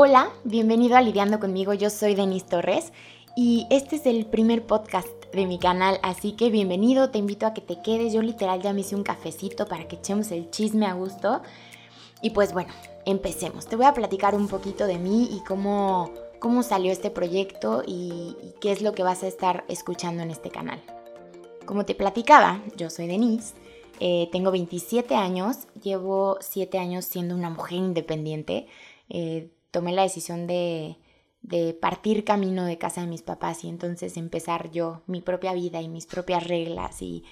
Hola, bienvenido a Lidiando conmigo, yo soy Denise Torres y este es el primer podcast de mi canal, así que bienvenido, te invito a que te quedes, yo literal ya me hice un cafecito para que echemos el chisme a gusto y pues bueno, empecemos, te voy a platicar un poquito de mí y cómo, cómo salió este proyecto y, qué es lo que vas a estar escuchando en este canal. Como te platicaba, yo soy Denise, eh, tengo 27 años, llevo 7 años siendo una mujer independiente. Eh, tomé la decisión de, de partir camino de casa de mis papás y entonces empezar yo mi propia vida y mis propias reglas y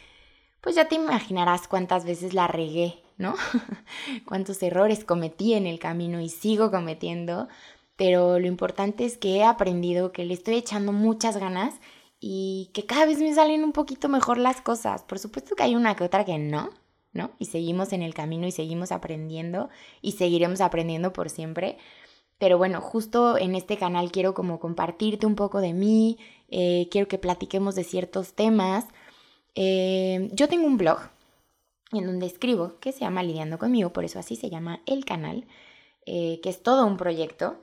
pues ya te imaginarás cuántas veces la regué, ¿no? Cuántos errores cometí en el camino y sigo cometiendo, pero lo importante es que he aprendido que le estoy echando muchas ganas y que cada vez me salen un poquito mejor las cosas. Por supuesto que hay una que otra que no, ¿no? Y seguimos en el camino y seguimos aprendiendo y seguiremos aprendiendo por siempre. Pero bueno, justo en este canal quiero como compartirte un poco de mí, eh, quiero que platiquemos de ciertos temas. Eh, yo tengo un blog en donde escribo que se llama Lidiando conmigo, por eso así se llama el canal, eh, que es todo un proyecto.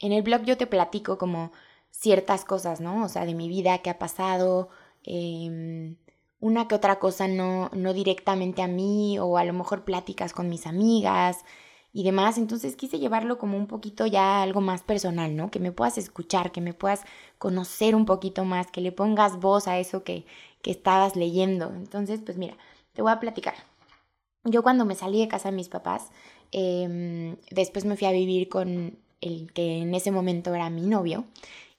En el blog yo te platico como ciertas cosas, ¿no? O sea, de mi vida, qué ha pasado, em, una que otra cosa no, no directamente a mí o a lo mejor pláticas con mis amigas y demás. Entonces quise llevarlo como un poquito ya algo más personal, ¿no? Que me puedas escuchar, que me puedas conocer un poquito más, que le pongas voz a eso que, que estabas leyendo. Entonces, pues mira, te voy a platicar. Yo cuando me salí de casa de mis papás, em, después me fui a vivir con el que en ese momento era mi novio.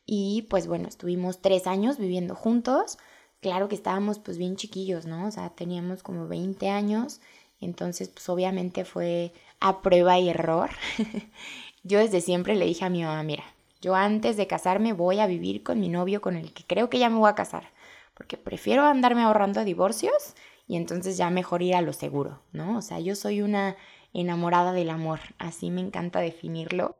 Y pues bueno, estuvimos tres años viviendo juntos. Claro que estábamos pues bien chiquillos, ¿no? O sea, teníamos como 20 años. Entonces pues obviamente fue a prueba y error. yo desde siempre le dije a mi mamá, mira, yo antes de casarme voy a vivir con mi novio con el que creo que ya me voy a casar. Porque prefiero andarme ahorrando divorcios y entonces ya mejor ir a lo seguro, ¿no? O sea, yo soy una enamorada del amor, así me encanta definirlo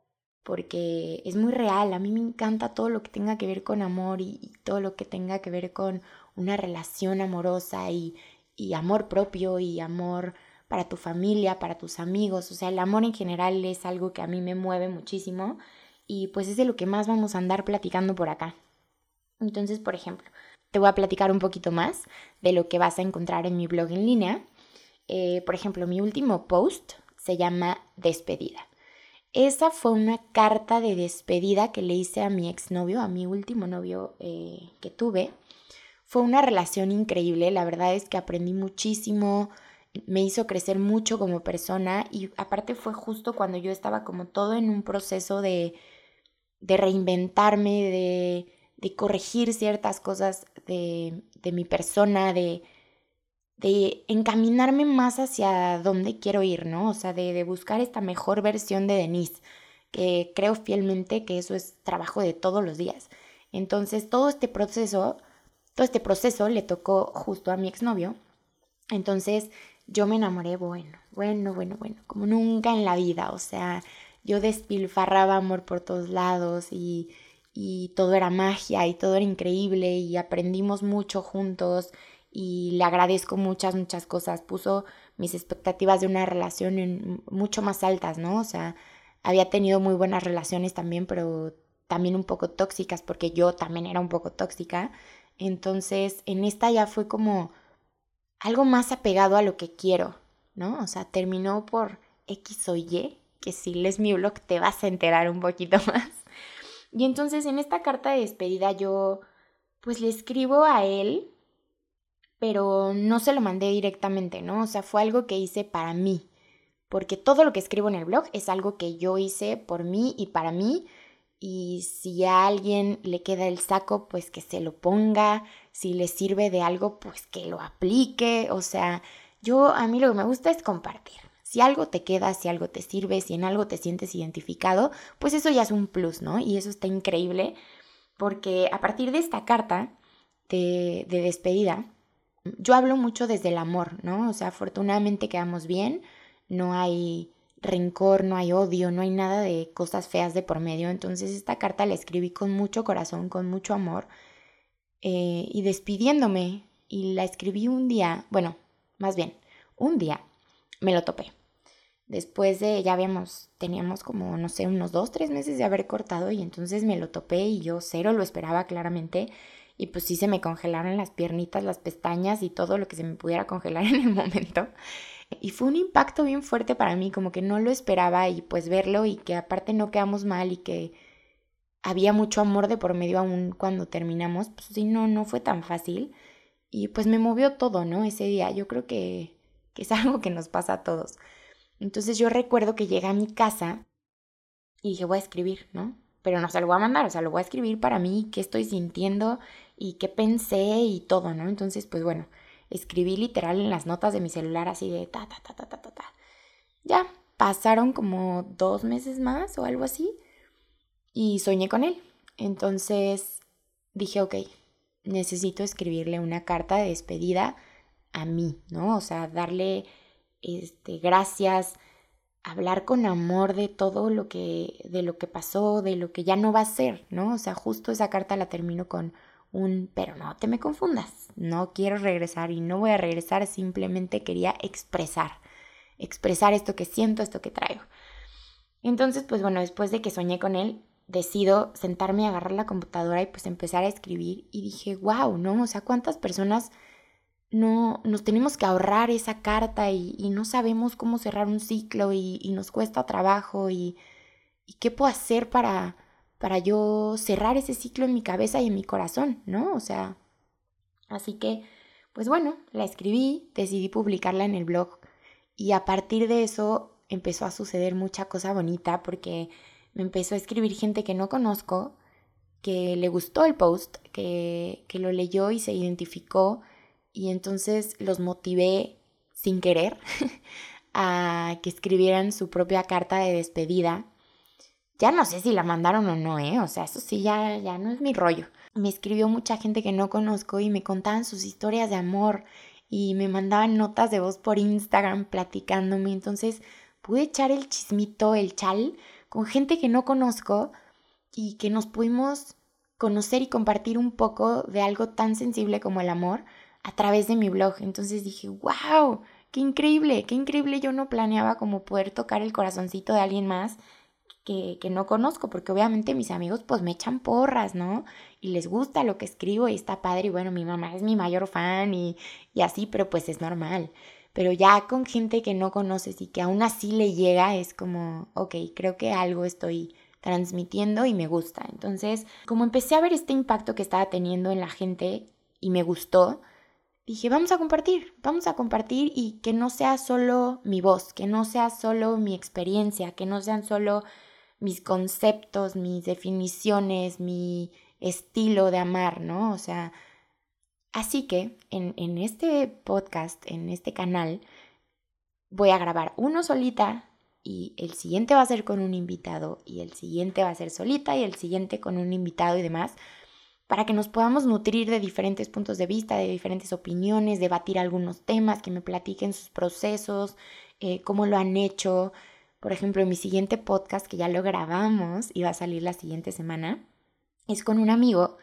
porque es muy real. A mí me encanta todo lo que tenga que ver con amor y, todo lo que tenga que ver con una relación amorosa y, y, amor propio y amor para tu familia, para tus amigos. O sea, el amor en general es algo que a mí me mueve muchísimo y pues es de lo que más vamos a andar platicando por acá. Entonces, por ejemplo, te voy a platicar un poquito más de lo que vas a encontrar en mi blog en línea. Eh, por ejemplo, mi último post se llama Despedida. Esa fue una carta de despedida que le hice a mi exnovio, a mi último novio eh, que tuve. Fue una relación increíble, la verdad es que aprendí muchísimo, me hizo crecer mucho como persona y aparte fue justo cuando yo estaba como todo en un proceso de, de reinventarme, de, de corregir ciertas cosas de, de mi persona, de, de encaminarme más hacia dónde quiero ir, ¿no? O sea, de, buscar esta mejor versión de Denise, que creo fielmente que eso es trabajo de todos los días. Entonces, todo este proceso, todo este proceso le tocó justo a mi exnovio. Entonces, yo me enamoré, bueno, bueno, bueno, bueno, como nunca en la vida. O sea, yo despilfarraba amor por todos lados y, y todo era magia y todo era increíble y aprendimos mucho juntos y le agradezco muchas, muchas cosas. Puso mis expectativas de una relación en mucho más altas, ¿no? O sea, había tenido muy buenas relaciones también, pero también un poco tóxicas, porque yo también era un poco tóxica. Entonces, en esta ya fue como algo más apegado a lo que quiero, ¿no? O sea, terminó por X o Y, que si lees mi blog te vas a enterar un poquito más. Y entonces en esta carta de despedida yo pues le escribo a él pero no se lo mandé directamente, ¿no? O sea, fue algo que hice para mí, porque todo lo que escribo en el blog es algo que yo hice por mí y para mí, y si a alguien le queda el saco, pues que se lo ponga, si le sirve de algo, pues que lo aplique, o sea, yo a mí lo que me gusta es compartir. Si algo te queda, si algo te sirve, si en algo te sientes identificado, pues eso ya es un plus, ¿no? Y eso está increíble porque a partir de esta carta de, de despedida, yo hablo mucho desde el amor, ¿no? O sea, afortunadamente quedamos bien, no hay rencor, no hay odio, no hay nada de cosas feas de por medio. Entonces esta carta la escribí con mucho corazón, con mucho amor eh, y despidiéndome. Y la escribí un día, bueno, más bien, un día me lo topé. Después de, ya habíamos, teníamos como, no sé, unos dos, tres meses de haber cortado y entonces me lo topé y yo cero lo esperaba claramente. Y pues sí se me congelaron las piernitas, las pestañas y todo lo que se me pudiera congelar en el momento. Y fue un impacto bien fuerte para mí, como que no lo esperaba y pues verlo y que aparte no quedamos mal y que había mucho amor de por medio aún cuando terminamos, pues sí, no, no fue tan fácil. Y pues me movió todo, ¿no? Ese día. Yo creo que, que es algo que nos pasa a todos. Entonces yo recuerdo que llegué a mi casa y dije, voy a escribir, ¿no? Pero no se lo voy a mandar, o sea, lo voy a escribir para mí, qué estoy sintiendo y qué pensé y todo, ¿no? Entonces, pues bueno, escribí literal en las notas de mi celular así de ta, ta, ta, ta, ta, ta, ta. Ya, pasaron como dos meses más o algo así y soñé con él. Entonces dije, ok, necesito escribirle una carta de despedida a mí, ¿no? O sea, darle este, gracias, hablar con amor de todo lo que, de lo que pasó, de lo que ya no va a ser, ¿no? O sea, justo esa carta la termino con un, pero no te me confundas, no quiero regresar y no voy a regresar, simplemente quería expresar, expresar esto que siento, esto que traigo. Entonces, pues bueno, después de que soñé con él, decido sentarme y agarrar la computadora y pues empezar a escribir y dije, wow, ¿no? O sea, ¿cuántas personas no nos tenemos que ahorrar esa carta y, no sabemos cómo cerrar un ciclo y, nos cuesta trabajo y, qué puedo hacer para, para yo cerrar ese ciclo en mi cabeza y en mi corazón, ¿no? O sea, así que, pues bueno, la escribí, decidí publicarla en el blog y a partir de eso empezó a suceder mucha cosa bonita porque me empezó a escribir gente que no conozco, que le gustó el post, que, que lo leyó y se identificó y entonces los motivé sin querer a que escribieran su propia carta de despedida. Ya no sé si la mandaron o no, ¿eh? O sea, eso sí ya, ya no es mi rollo. Me escribió mucha gente que no conozco y me contaban sus historias de amor y me mandaban notas de voz por Instagram platicándome. Entonces pude echar el chismito, el chal, con gente que no conozco y que nos pudimos conocer y compartir un poco de algo tan sensible como el amor a través de mi blog. Entonces dije, wow, qué increíble, qué increíble. Yo no planeaba como poder tocar el corazoncito de alguien más que, no conozco, porque obviamente mis amigos pues me echan porras, ¿no? Y les gusta lo que escribo y está padre y bueno, mi mamá es mi mayor fan y, y así, pero pues es normal. Pero ya con gente que no conoces y que aún así le llega, es como, ok, creo que algo estoy transmitiendo y me gusta. Entonces, como empecé a ver este impacto que estaba teniendo en la gente y me gustó, dije, vamos a compartir, vamos a compartir y que no sea solo mi voz, que no sea solo mi experiencia, que no sean solo mis conceptos, mis definiciones, mi estilo de amar, ¿no? O sea, así que en, este podcast, en este canal, voy a grabar uno solita y el siguiente va a ser con un invitado y el siguiente va a ser solita y el siguiente con un invitado y demás para que nos podamos nutrir de diferentes puntos de vista, de diferentes opiniones, debatir algunos temas, que me platiquen sus procesos, eh, cómo lo han hecho. Por ejemplo, mi siguiente podcast, que ya lo grabamos y va a salir la siguiente semana, es con un amigo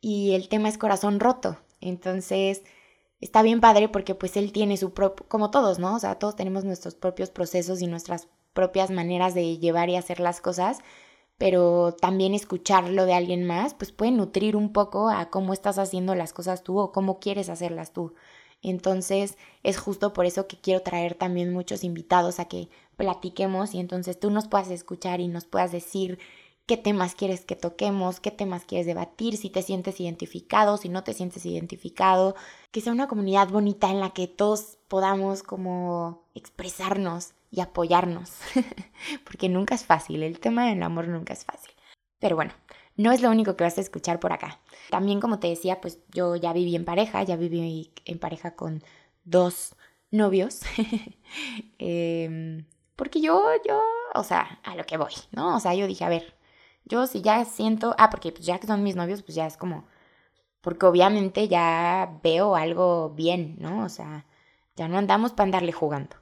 y el tema es corazón roto. Entonces, está bien padre porque pues él tiene su propio, como todos, ¿no? O sea, todos tenemos nuestros propios procesos y nuestras propias maneras de llevar y hacer las cosas pero también escucharlo de alguien más, pues puede nutrir un poco a cómo estás haciendo las cosas tú o cómo quieres hacerlas tú. Entonces es justo por eso que quiero traer también muchos invitados a que platiquemos y entonces tú nos puedas escuchar y nos puedas decir qué temas quieres que toquemos, qué temas quieres debatir, si te sientes identificado, si no te sientes identificado, que sea una comunidad bonita en la que todos podamos como expresarnos y apoyarnos, porque nunca es fácil, el tema del amor nunca es fácil. Pero bueno, no es lo único que vas a escuchar por acá. También, como te decía, pues yo ya viví en pareja, ya viví en pareja con dos novios, em, porque yo, yo, o sea, a lo que voy, ¿no? O sea, yo dije, a ver, yo si ya siento, ah, porque pues ya que son mis novios, pues ya es como, porque obviamente ya veo algo bien, ¿no? O sea, ya no andamos para andarle jugando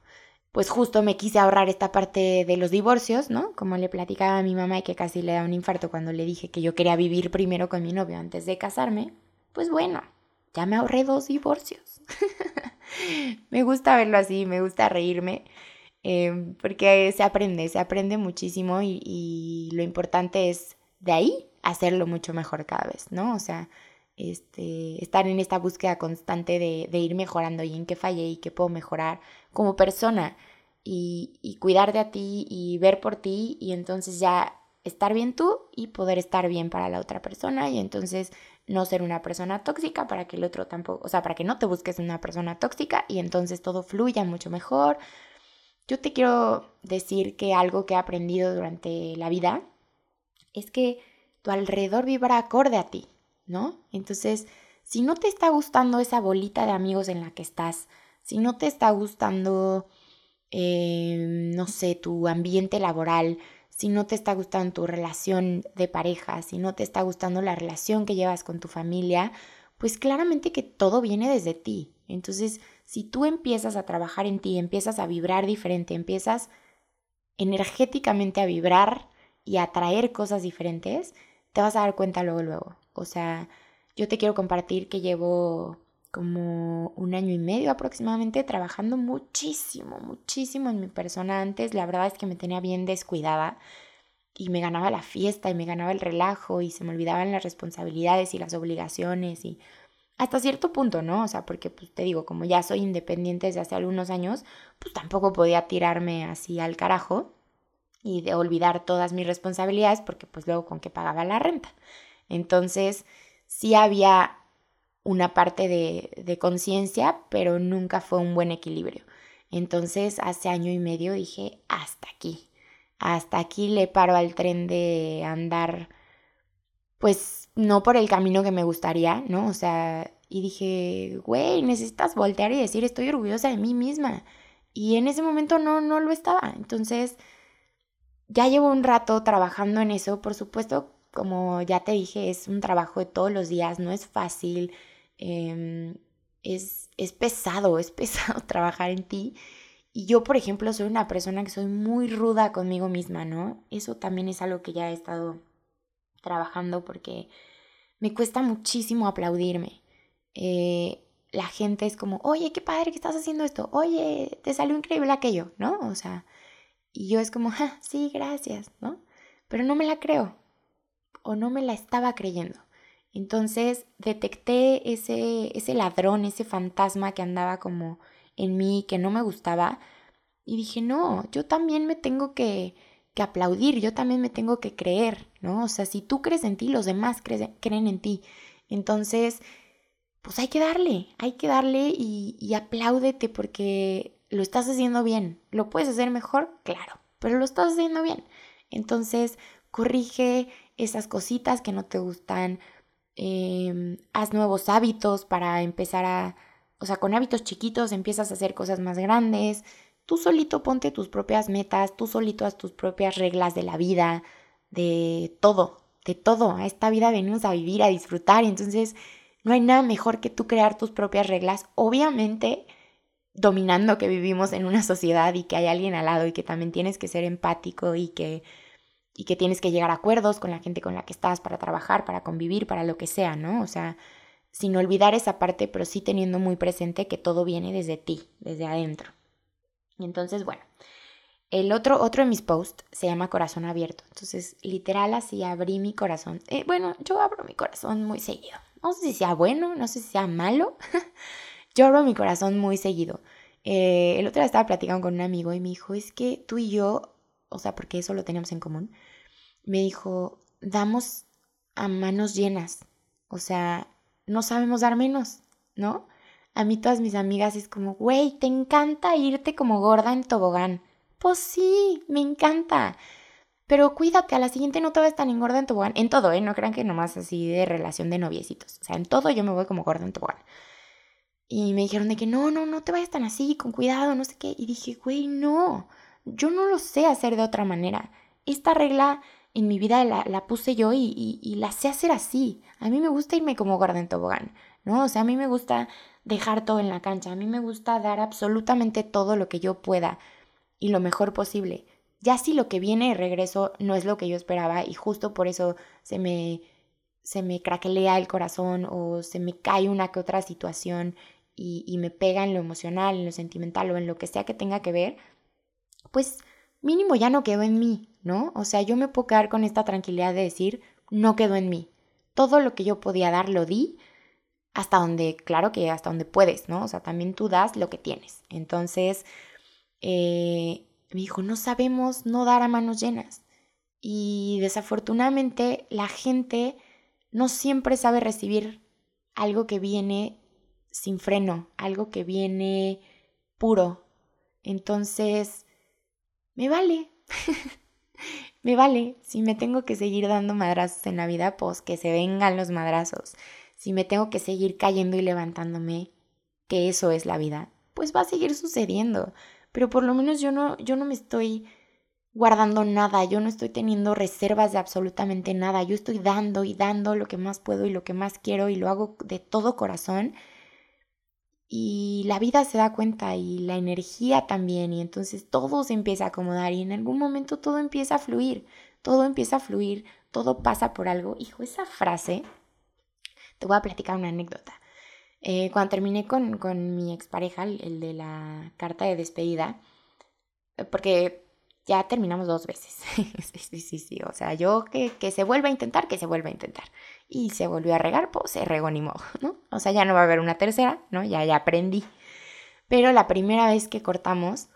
pues justo me quise ahorrar esta parte de los divorcios, ¿no? Como le platicaba a mi mamá y que casi le da un infarto cuando le dije que yo quería vivir primero con mi novio antes de casarme, pues bueno, ya me ahorré dos divorcios. me gusta verlo así, me gusta reírme. Em, porque se aprende, se aprende muchísimo y, lo importante es de ahí hacerlo mucho mejor cada vez, ¿no? O sea, este, estar en esta búsqueda constante de, de ir mejorando y en qué fallé y qué puedo mejorar como persona y, y cuidarte a ti y ver por ti y entonces ya estar bien tú y poder estar bien para la otra persona y entonces no ser una persona tóxica para que el otro tampoco, o sea, para que no te busques una persona tóxica y entonces todo fluya mucho mejor. Yo te quiero decir que algo que he aprendido durante la vida es que tu alrededor vibra acorde a ti, ¿no? Entonces, si no te está gustando esa bolita de amigos en la que estás, si no te está gustando, eh, no sé, tu ambiente laboral, si no te está gustando tu relación de pareja, si no te está gustando la relación que llevas con tu familia, pues claramente que todo viene desde ti. Entonces, si tú empiezas a trabajar en ti, empiezas a vibrar diferente, empiezas energéticamente a vibrar y a atraer cosas diferentes, te vas a dar cuenta luego, luego. O sea, yo te quiero compartir que llevo como un año y medio aproximadamente trabajando muchísimo, muchísimo en mi persona. Antes la verdad es que me tenía bien descuidada y me ganaba la fiesta y me ganaba el relajo y se me olvidaban las responsabilidades y las obligaciones y hasta cierto punto, ¿no? O sea, porque pues te digo, como ya soy independiente desde hace algunos años, pues tampoco podía tirarme así al carajo y de olvidar todas mis responsabilidades porque pues luego con qué pagaba la renta. Entonces, sí había una parte de, conciencia, pero nunca fue un buen equilibrio. Entonces, hace año y medio dije, hasta aquí, hasta aquí le paro al tren de andar, pues no por el camino que me gustaría, ¿no? O sea, y dije, güey, necesitas voltear y decir, estoy orgullosa de mí misma. Y en ese momento no, no lo estaba. Entonces, ya llevo un rato trabajando en eso. Por supuesto, como ya te dije, es un trabajo de todos los días, no es fácil. Em, es, es pesado, es pesado trabajar en ti. Y yo, por ejemplo, soy una persona que soy muy ruda conmigo misma, ¿no? Eso también es algo que ya he estado trabajando porque me cuesta muchísimo aplaudirme. Eh, la gente es como, oye, qué padre que estás haciendo esto, oye, te salió increíble aquello, ¿no? O sea, y yo es como, ah, sí, gracias, ¿no? Pero no me la creo o no me la estaba creyendo. Entonces detecté ese, ese ladrón, ese fantasma que andaba como en mí, que no me gustaba, y dije, no, yo también me tengo que, que aplaudir, yo también me tengo que creer, ¿no? O sea, si tú crees en ti, los demás creen en ti. Entonces, pues hay que darle, hay que darle y, y apláudete porque lo estás haciendo bien. ¿Lo puedes hacer mejor? Claro, pero lo estás haciendo bien. Entonces, corrige esas cositas que no te gustan, Em, haz nuevos hábitos para empezar a, o sea, con hábitos chiquitos empiezas a hacer cosas más grandes. Tú solito ponte tus propias metas, tú solito haz tus propias reglas de la vida, de todo, de todo. A esta vida venimos a vivir, a disfrutar, entonces no hay nada mejor que tú crear tus propias reglas. Obviamente, dominando que vivimos en una sociedad y que hay alguien al lado y que también tienes que ser empático y que y que tienes que llegar a acuerdos con la gente con la que estás para trabajar, para convivir, para lo que sea, ¿no? O sea, sin olvidar esa parte, pero sí teniendo muy presente que todo viene desde ti, desde adentro. Y entonces, bueno, el otro, otro de mis posts se llama Corazón Abierto. Entonces, literal, así abrí mi corazón. Eh, bueno, yo abro mi corazón muy seguido. No sé si sea bueno, no sé si sea malo. yo abro mi corazón muy seguido. Eh, el otro día estaba platicando con un amigo y me dijo, es que tú y yo o sea, porque eso lo teníamos en común, me dijo, damos a manos llenas, o sea, no sabemos dar menos, ¿no? A mí todas mis amigas es como, güey, te encanta irte como gorda en tobogán. Pues sí, me encanta. Pero cuídate, a la siguiente no te vas tan engorda en tobogán. En todo, ¿eh? No crean que nomás así de relación de noviecitos. O sea, en todo yo me voy como gorda en tobogán. Y me dijeron de que no, no, no te vayas tan así, con cuidado, no sé qué. Y dije, güey, no yo no lo sé hacer de otra manera. Esta regla en mi vida la, puse yo y, la sé hacer así. A mí me gusta irme como gorda en tobogán, ¿no? O sea, a mí me gusta dejar todo en la cancha, a mí me gusta dar absolutamente todo lo que yo pueda y lo mejor posible. Ya si lo que viene de regreso no es lo que yo esperaba y justo por eso se me, se me craquelea el corazón o se me cae una que otra situación y, y me pega en lo emocional, en lo sentimental o en lo que sea que tenga que ver, pues mínimo ya no quedó en mí, ¿no? O sea, yo me puedo quedar con esta tranquilidad de decir, no quedó en mí. Todo lo que yo podía dar lo di hasta donde, claro que hasta donde puedes, ¿no? O sea, también tú das lo que tienes. Entonces, eh, me dijo, no sabemos no dar a manos llenas. Y desafortunadamente la gente no siempre sabe recibir algo que viene sin freno, algo que viene puro. Entonces, me vale. me vale. Si me tengo que seguir dando madrazos en la vida, pues que se vengan los madrazos. Si me tengo que seguir cayendo y levantándome, que eso es la vida, pues va a seguir sucediendo. Pero por lo menos yo no, yo no me estoy guardando nada, yo no estoy teniendo reservas de absolutamente nada, yo estoy dando y dando lo que más puedo y lo que más quiero y lo hago de todo corazón y la vida se da cuenta y la energía también y entonces todo se empieza a acomodar y en algún momento todo empieza a fluir, todo empieza a fluir, todo pasa por algo. Hijo, esa frase, te voy a platicar una anécdota. Eh, cuando terminé con, con mi expareja, el de la carta de despedida, porque ya terminamos dos veces. sí, sí, sí, sí. O sea, yo que, que, se vuelva a intentar, que se vuelva a intentar. Y se volvió a regar, pues se regó ni modo, ¿no? O sea, ya no va a haber una tercera, ¿no? Ya, ya aprendí. Pero la primera vez que cortamos,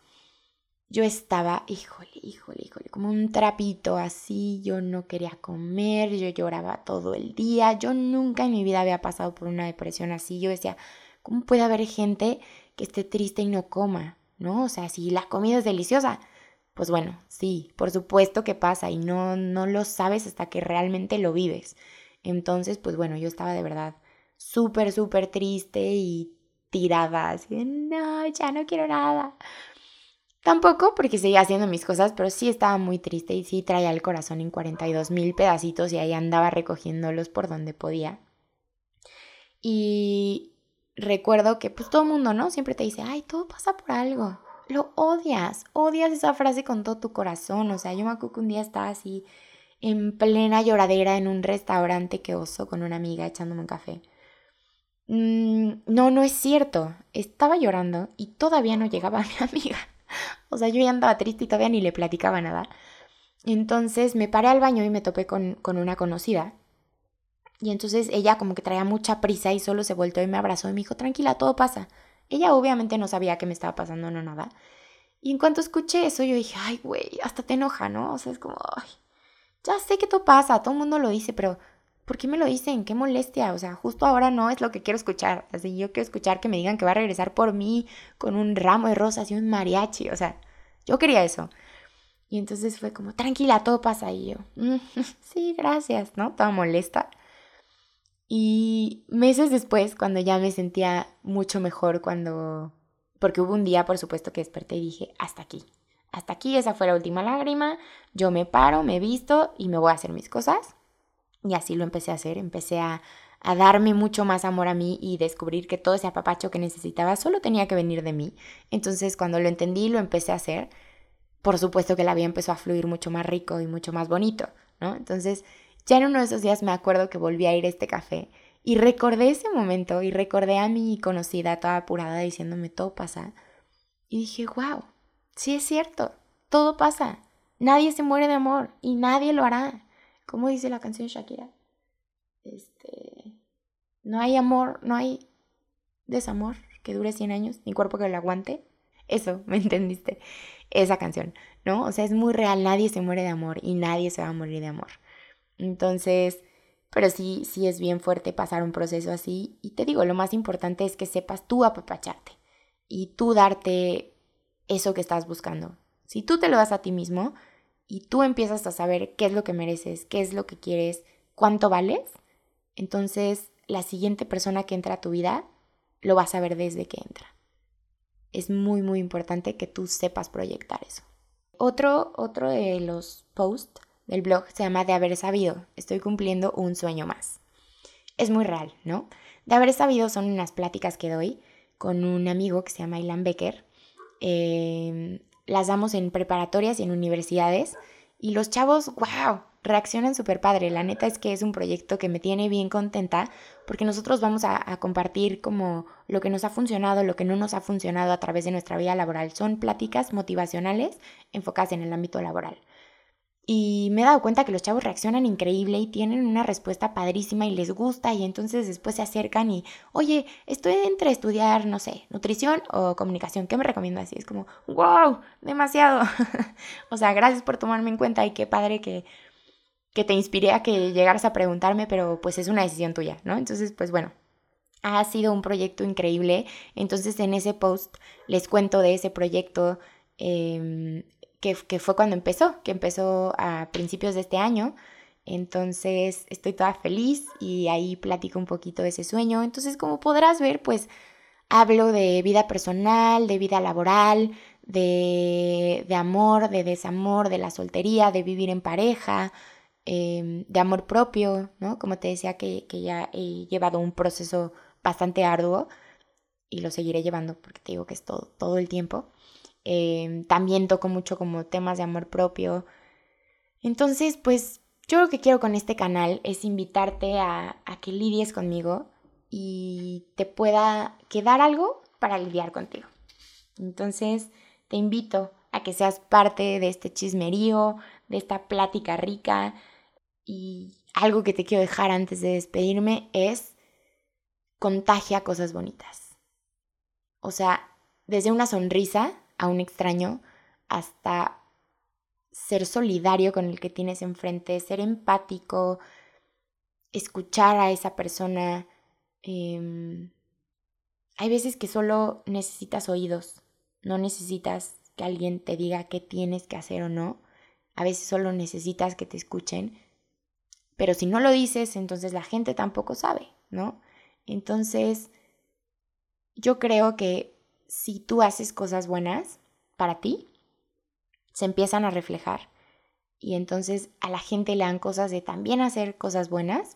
yo estaba, híjole, híjole, híjole, como un trapito así. Yo no quería comer, yo lloraba todo el día. Yo nunca en mi vida había pasado por una depresión así. Yo decía, ¿cómo puede haber gente que esté triste y no coma? ¿No? O sea, si la comida es deliciosa pues bueno, sí, por supuesto que pasa y no, no lo sabes hasta que realmente lo vives. Entonces, pues bueno, yo estaba de verdad súper, súper triste y tirada, así no, ya no quiero nada. Tampoco porque seguía haciendo mis cosas, pero sí estaba muy triste y sí traía el corazón en 42 mil pedacitos y ahí andaba recogiéndolos por donde podía. Y recuerdo que pues todo el mundo, ¿no? Siempre te dice, ay, todo pasa por algo lo odias, odias esa frase con todo tu corazón. O sea, yo me acuerdo que un día estaba así en plena lloradera en un restaurante que oso con una amiga echándome un café. Mm, no, no es cierto. Estaba llorando y todavía no llegaba mi amiga. O sea, yo ya andaba triste y todavía ni le platicaba nada. Entonces me paré al baño y me topé con, con una conocida. Y entonces ella como que traía mucha prisa y solo se volteó y me abrazó y me dijo, tranquila, todo pasa. Ella obviamente no sabía que me estaba pasando, no nada. Y en cuanto escuché eso, yo dije, ay, güey, hasta te enoja, ¿no? O sea, es como, ya sé que todo pasa, todo el mundo lo dice, pero ¿por qué me lo dicen? Qué molestia. O sea, justo ahora no es lo que quiero escuchar. Así yo quiero escuchar que me digan que va a regresar por mí con un ramo de rosas y un mariachi. O sea, yo quería eso. Y entonces fue como, tranquila, todo pasa. Y yo, mm, sí, gracias, ¿no? Toda molesta. Y meses después, cuando ya me sentía mucho mejor, cuando... Porque hubo un día, por supuesto, que desperté y dije, hasta aquí. Hasta aquí, esa fue la última lágrima. Yo me paro, me visto y me voy a hacer mis cosas. Y así lo empecé a hacer. Empecé a, a darme mucho más amor a mí y descubrir que todo ese apapacho que necesitaba solo tenía que venir de mí. Entonces, cuando lo entendí, lo empecé a hacer. Por supuesto que la vida empezó a fluir mucho más rico y mucho más bonito, ¿no? Entonces, ya en uno de esos días me acuerdo que volví a ir a este café y recordé ese momento y recordé a mi conocida toda apurada diciéndome todo pasa. Y dije, wow, sí es cierto, todo pasa. Nadie se muere de amor y nadie lo hará. ¿Cómo dice la canción Shakira? Este, no hay amor, no hay desamor que dure 100 años, ni cuerpo que lo aguante. Eso, ¿me entendiste? Esa canción, ¿no? O sea, es muy real, nadie se muere de amor y nadie se va a morir de amor. Entonces, pero sí, sí es bien fuerte pasar un proceso así. Y te digo, lo más importante es que sepas tú apapacharte y tú darte eso que estás buscando. Si tú te lo das a ti mismo y tú empiezas a saber qué es lo que mereces, qué es lo que quieres, cuánto vales, entonces la siguiente persona que entra a tu vida lo vas a ver desde que entra. Es muy, muy importante que tú sepas proyectar eso. Otro, otro de los posts el blog se llama De haber sabido, estoy cumpliendo un sueño más. Es muy real, ¿no? De haber sabido son unas pláticas que doy con un amigo que se llama Ilan Becker. Em, las damos en preparatorias y en universidades Y los chavos, wow, reaccionan súper padre. La neta es que es un proyecto que me tiene bien contenta porque nosotros vamos a, a, compartir como lo que nos ha funcionado, lo que no nos ha funcionado a través de nuestra vida laboral. Son pláticas motivacionales enfocadas en el ámbito laboral. Y me he dado cuenta que los chavos reaccionan increíble y tienen una respuesta padrísima y les gusta y entonces después se acercan y, oye, estoy entre estudiar, no sé, nutrición o comunicación, ¿qué me recomiendas? Y es como, wow, demasiado. o sea, gracias por tomarme en cuenta y qué padre que, que te inspiré a que llegaras a preguntarme, pero pues es una decisión tuya, ¿no? Entonces, pues bueno, ha sido un proyecto increíble. Entonces en ese post les cuento de ese proyecto. Eh, que, fue cuando empezó, que empezó a principios de este año. Entonces estoy toda feliz y ahí platico un poquito de ese sueño. Entonces como podrás ver, pues hablo de vida personal, de vida laboral, de, de amor, de desamor, de la soltería, de vivir en pareja, em, de amor propio, ¿no? Como te decía que, que ya he llevado un proceso bastante arduo y lo seguiré llevando porque te digo que es todo, todo el tiempo. Em, también toco mucho como temas de amor propio. Entonces, pues yo lo que quiero con este canal es invitarte a, que lidies conmigo y te pueda quedar algo para lidiar contigo. Entonces, te invito a que seas parte de este chismerío, de esta plática rica. Y algo que te quiero dejar antes de despedirme es contagia cosas bonitas. O sea, desde una sonrisa a un extraño hasta ser solidario con el que tienes enfrente, ser empático, escuchar a esa persona. Em, hay veces que solo necesitas oídos, no necesitas que alguien te diga qué tienes que hacer o no. A veces solo necesitas que te escuchen. Pero si no lo dices, entonces la gente tampoco sabe, ¿no? Entonces, yo creo que si tú haces cosas buenas para ti, se empiezan a reflejar. Y entonces a la gente le dan cosas de también hacer cosas buenas.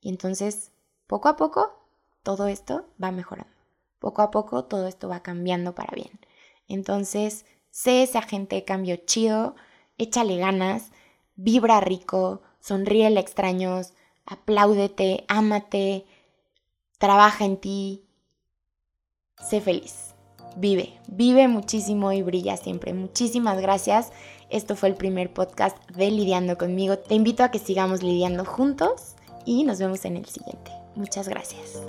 Y entonces, poco a poco, todo esto va mejorando. Poco a poco, todo esto va cambiando para bien. Entonces, sé ese agente de cambio chido, échale ganas, vibra rico, sonríe a extraños, apláudete, ámate, trabaja en ti, sé feliz vive, vive muchísimo y brilla siempre. Muchísimas gracias. Esto fue el primer podcast de Lidiando conmigo. Te invito a que sigamos lidiando juntos y nos vemos en el siguiente. Muchas gracias.